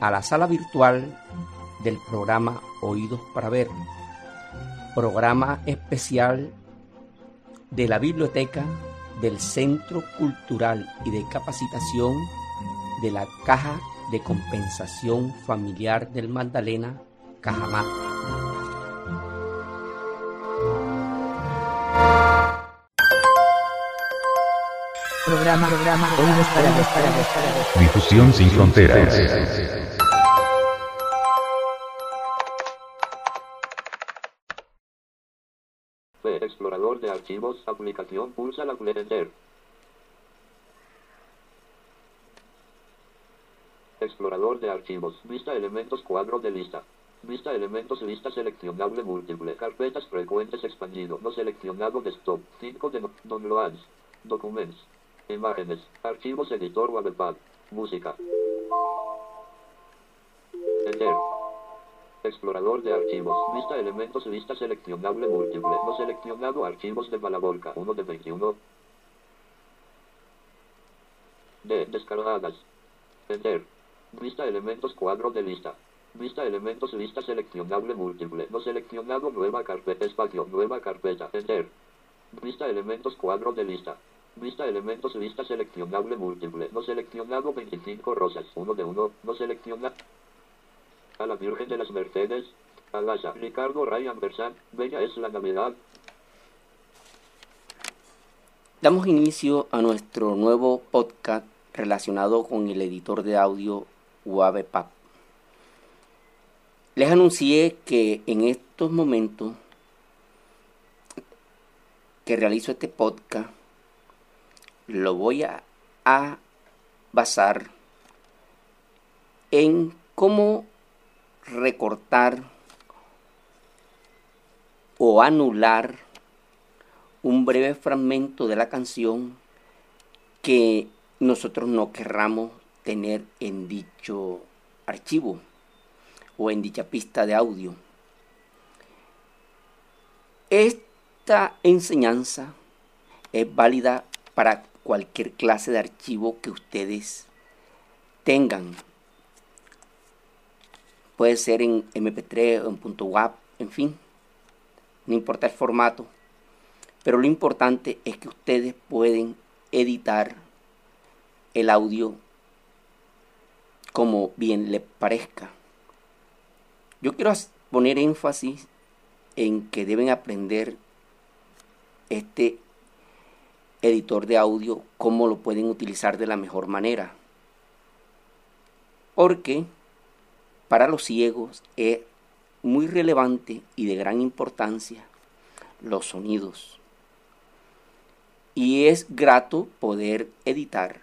a la sala virtual del programa Oídos para Ver, programa especial de la biblioteca del Centro Cultural y de Capacitación de la Caja de Compensación Familiar del Magdalena, Cajamá. Programa, programa, Oídos para Ver, para Ver, para Ver. Difusión sin fronteras. Archivos, aplicación, pulsa la Enter. Explorador de archivos, vista elementos cuadro de lista. Vista elementos lista seleccionable múltiple. Carpetas frecuentes expandido. No seleccionado desktop. 5 de no- downloads. Documents. Imágenes. Archivos editor webpad. Música. Enter. Explorador de archivos. Vista elementos lista seleccionable múltiple. No seleccionado archivos de Malabolca. 1 de 21. D. Descargadas. Enter. Vista elementos cuadro de lista. Vista elementos lista seleccionable múltiple. No seleccionado nueva carpeta espacio. Nueva carpeta. Enter. Vista elementos cuadro de lista. Vista elementos lista seleccionable múltiple. No seleccionado 25 rosas. 1 de 1. No seleccionado. A la Virgen de las Mercedes. Alasa. Ricardo Ryan Bersan. Bella es la Navidad. Damos inicio a nuestro nuevo podcast relacionado con el editor de audio WavePap. Les anuncié que en estos momentos que realizo este podcast lo voy a, a basar en cómo recortar o anular un breve fragmento de la canción que nosotros no querramos tener en dicho archivo o en dicha pista de audio. Esta enseñanza es válida para cualquier clase de archivo que ustedes tengan. Puede ser en MP3 o en .wav, en fin, no importa el formato. Pero lo importante es que ustedes pueden editar el audio como bien les parezca. Yo quiero poner énfasis en que deben aprender este editor de audio, cómo lo pueden utilizar de la mejor manera. Porque para los ciegos es muy relevante y de gran importancia los sonidos. Y es grato poder editar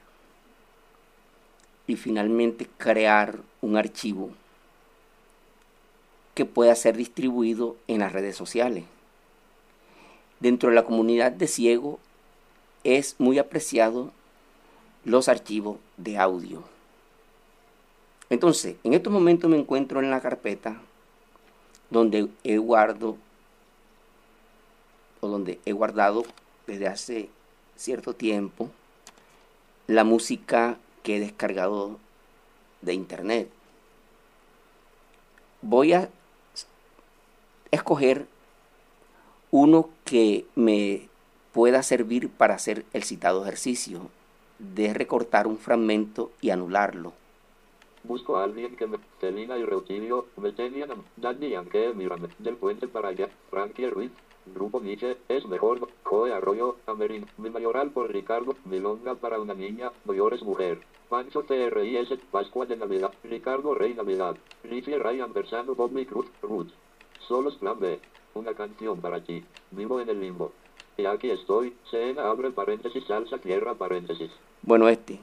y finalmente crear un archivo que pueda ser distribuido en las redes sociales. Dentro de la comunidad de ciego es muy apreciado los archivos de audio. Entonces, en estos momentos me encuentro en la carpeta donde he guardado o donde he guardado desde hace cierto tiempo la música que he descargado de internet. Voy a escoger uno que me pueda servir para hacer el citado ejercicio de recortar un fragmento y anularlo. Busco a alguien que me... Celina y Reutilio, me tenían... Danny Yankee, mírame. Del puente para allá. Frankie Ruiz. Grupo Nietzsche, es mejor. Joe Arroyo, Amerin. Mi mayoral por Ricardo. Milonga para una niña. Mayores mujer. Pancho TRIS, Pascua de Navidad. Ricardo Rey Navidad. Richie Ryan Versano, Bobby Cruz, Ruth. Solos Plan B. Una canción para ti. Vivo en el limbo. Y aquí estoy. Cena abre paréntesis, salsa, tierra, paréntesis. Bueno, este.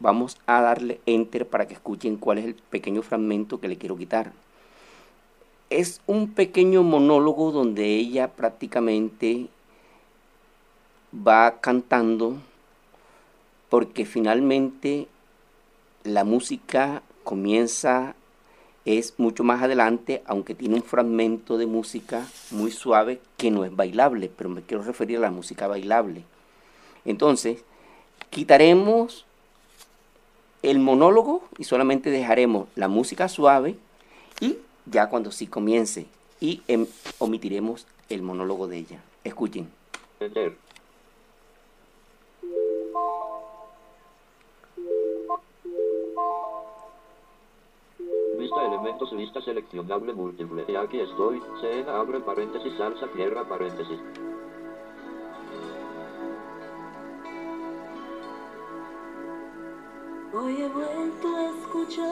Vamos a darle enter para que escuchen cuál es el pequeño fragmento que le quiero quitar. Es un pequeño monólogo donde ella prácticamente va cantando porque finalmente la música comienza es mucho más adelante, aunque tiene un fragmento de música muy suave que no es bailable, pero me quiero referir a la música bailable. Entonces, quitaremos el monólogo y solamente dejaremos la música suave y ya cuando sí comience y em, omitiremos el monólogo de ella. Escuchen. Vista elementos, vista seleccionable múltiple. Y aquí estoy. Cena abre paréntesis, salsa, tierra, paréntesis. Hoy he vuelto a escuchar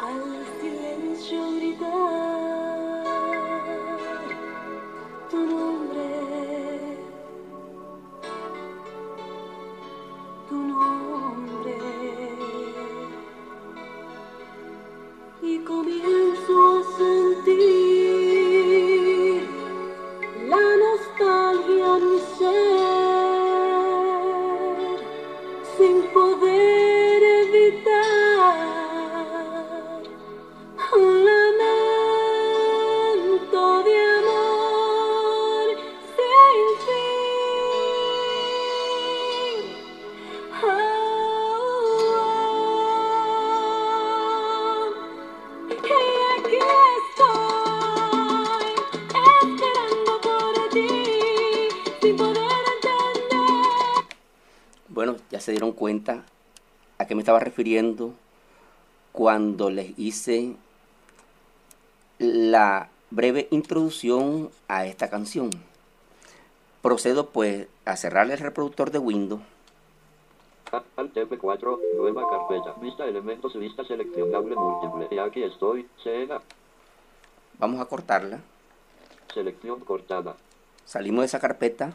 al silencio gritar se dieron cuenta a qué me estaba refiriendo cuando les hice la breve introducción a esta canción. Procedo pues a cerrar el reproductor de Windows. Alt F4, nueva carpeta. Vista elementos, vista seleccionable múltiple. Y aquí estoy. Cena. Vamos a cortarla. Selección cortada. Salimos de esa carpeta.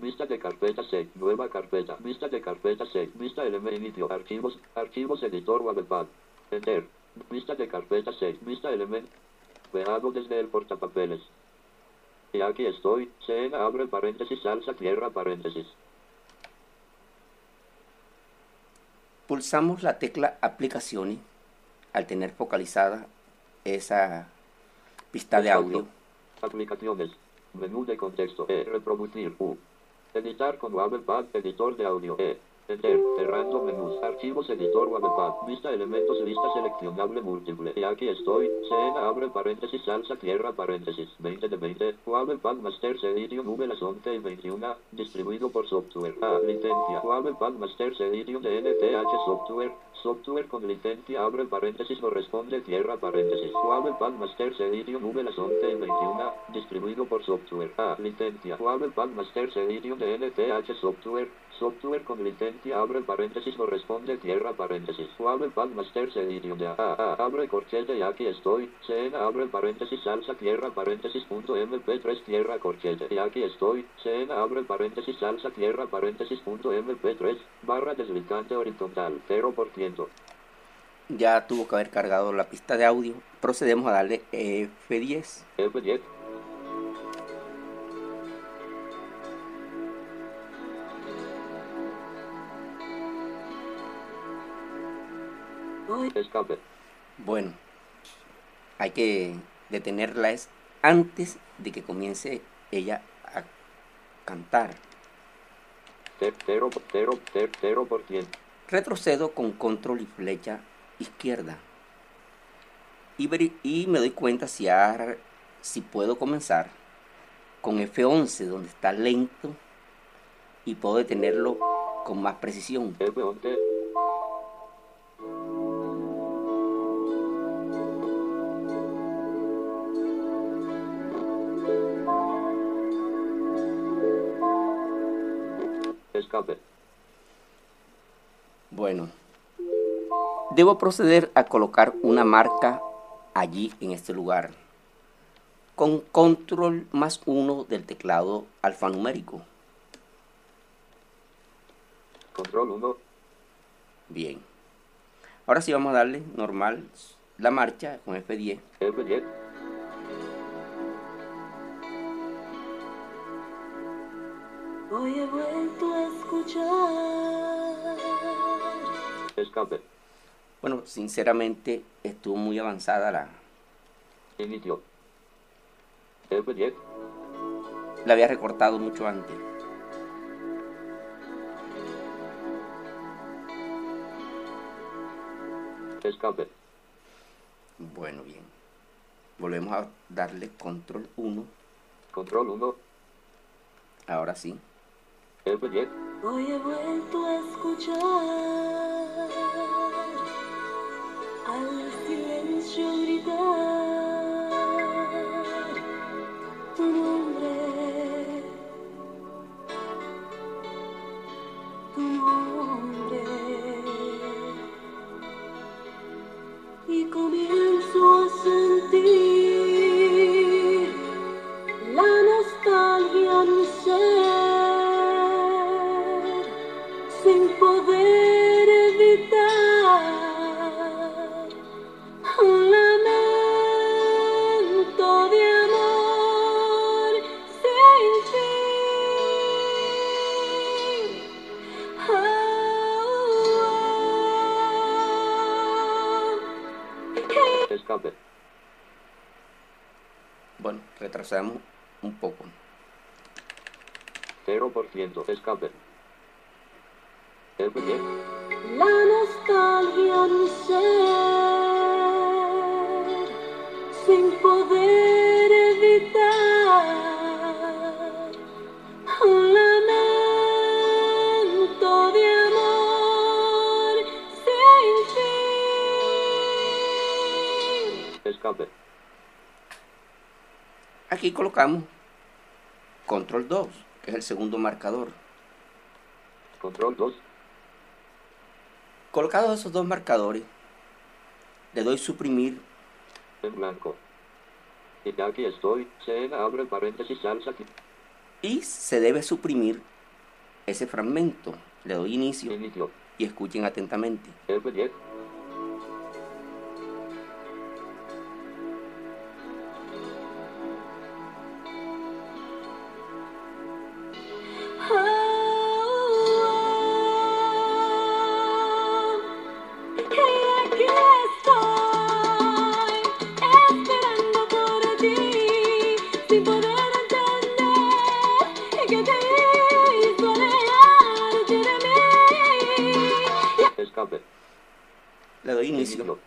Vista de carpeta 6, nueva carpeta. Vista de carpeta 6, vista elemento inicio, archivos, archivos editor Wavelpad. Enter. Vista de carpeta 6, vista elemento. Veado desde el portapapeles. Y aquí estoy, Cena abre paréntesis, salsa, tierra, paréntesis. Pulsamos la tecla aplicaciones al tener focalizada esa pista de audio. Aplicaciones. Menú de contexto. E. Reproducir. U. Editar con Wavelpad. Editor de audio. E. Enter. Cerrando menús. Archivos. Editor Wavelpad. Vista elementos. Vista seleccionable múltiple. Y aquí estoy. Cena abre paréntesis. Salsa tierra paréntesis. 20 de 20. Wavelpad Masters Edition V las 11 y 21. Distribuido por software. A. Licencia. Wavelpad Masters Edition de NTH Software. Software con licencia abre paréntesis corresponde tierra paréntesis. Wavelpad Masters Edition V las 11 y 21. Distribuido por software. A. Licencia. Wavelpad Masters Edition de NTH Software. Software con licencia abre paréntesis corresponde tierra paréntesis. Wavelpad Masters Edition de A. A. Abre corchete y aquí estoy. Cena abre paréntesis salsa tierra paréntesis punto mp3 tierra corchete. Y aquí estoy. Cena abre paréntesis salsa tierra paréntesis punto mp3 barra deslizante horizontal 0%. Ya tuvo que haber cargado la pista de audio. Procedemos a darle F10. F10. Escape. Bueno, hay que detenerla es antes de que comience ella a cantar. Te- Cero, cero, cero, cero por ciento. Retrocedo con control y flecha izquierda. Y, y me doy cuenta si, si puedo comenzar con F11 donde está lento y puedo detenerlo con más precisión. F11. Escape. Bueno, debo proceder a colocar una marca allí en este lugar con control más uno del teclado alfanumérico. Control 1. Bien. Ahora sí vamos a darle normal la marcha con F10. F10. Hoy he vuelto a escuchar. Escape. Bueno, sinceramente estuvo muy avanzada la... Inicio. F10. La había recortado mucho antes. Escape. Bueno, bien. Volvemos a darle control 1. Control 1. Ahora sí. F10. Hoy he vuelto a escuchar al silencio gritar sin poder evitar un lamento de amor sin fin. Oh, oh. Escape. Bueno, retrasamos un poco. 0%. Escape. Sin poder evitar un lamento de amor sin fin. Escape. Aquí colocamos control 2, que es el segundo marcador. Control 2. Colocados esos dos marcadores, le doy suprimir En blanco. Y aquí estoy. Se abre paréntesis salsa aquí. y se debe suprimir ese fragmento. Le doy inicio Inicio. y escuchen atentamente. F10. Le doy inicio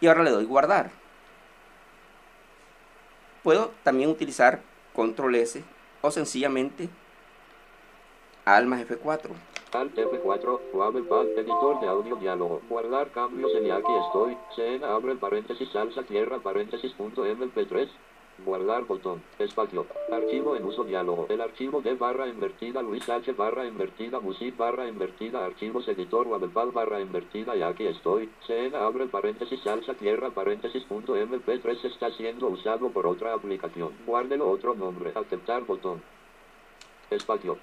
y ahora le doy guardar. Puedo también utilizar control S o sencillamente Alt más F4. Alt F4, Wave Pad, editor de audio diálogo. Guardar cambios en aquí estoy. Se abre paréntesis salsa tierra paréntesis punto MP3. Guardar botón. Espacio. Archivo en uso diálogo. El archivo de barra invertida Luis H barra invertida Music barra invertida Archivos editor Wavepad barra invertida y aquí estoy. Se abre paréntesis salsa tierra paréntesis punto MP3 está siendo usado por otra aplicación. Guárdelo otro nombre. Aceptar botón. Espacio.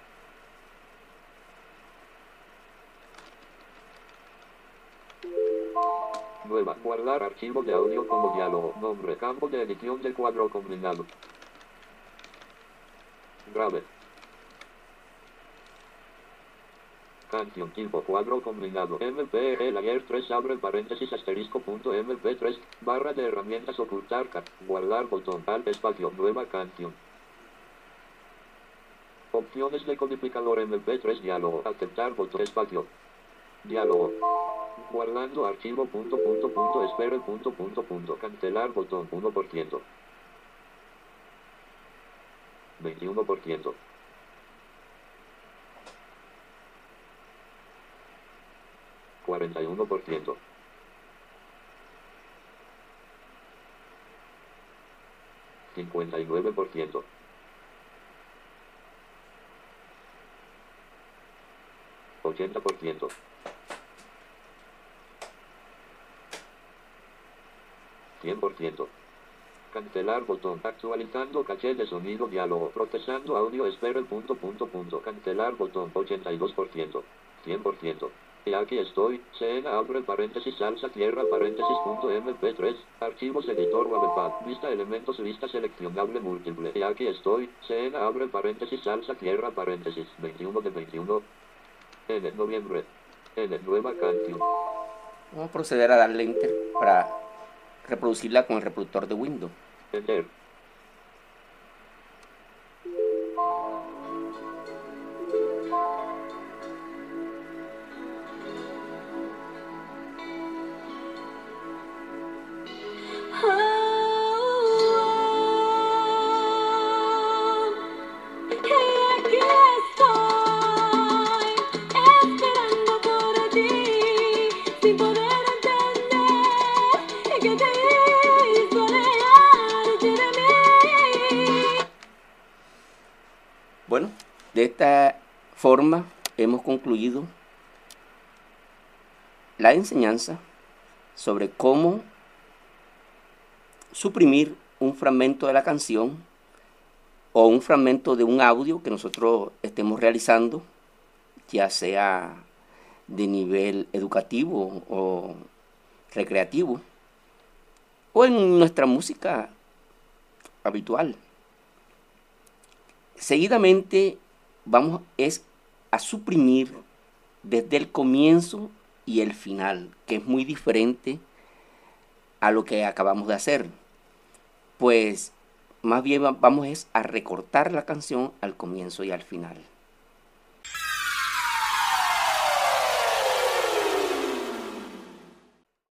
Nueva. Guardar archivo de audio como diálogo. Nombre. Campo de edición de cuadro combinado. Grave. Canción tipo cuadro combinado. MP el ayer 3 abre paréntesis asterisco punto MP3 barra de herramientas ocultar guardar botón al espacio nueva canción. Opciones de codificador MP3 diálogo aceptar botón espacio. Diálogo. Guardando archivo punto punto punto espere punto punto punto cancelar botón 1%. 21%. Cuarenta y uno por ciento. Cincuenta y nueve por ciento. Ochenta por ciento. Cien por ciento. Cancelar botón. Actualizando caché de sonido diálogo. Procesando audio espera punto punto punto. Cancelar botón. 82%. 100%. Y aquí estoy. Cena abre paréntesis salsa tierra paréntesis punto mp3. Archivos editor webpad. Vista elementos vista seleccionable múltiple. Y aquí estoy. Cena abre paréntesis salsa tierra paréntesis. 21 de 21. En noviembre. En nueva canción. Vamos a proceder a darle enter para reproducirla con el reproductor de Windows. De esta forma hemos concluido la enseñanza sobre cómo suprimir un fragmento de la canción o un fragmento de un audio que nosotros estemos realizando, ya sea de nivel educativo o recreativo, o en nuestra música habitual. Seguidamente vamos es a suprimir desde el comienzo y el final, que es muy diferente a lo que acabamos de hacer. Pues más bien va- vamos es a recortar la canción al comienzo y al final.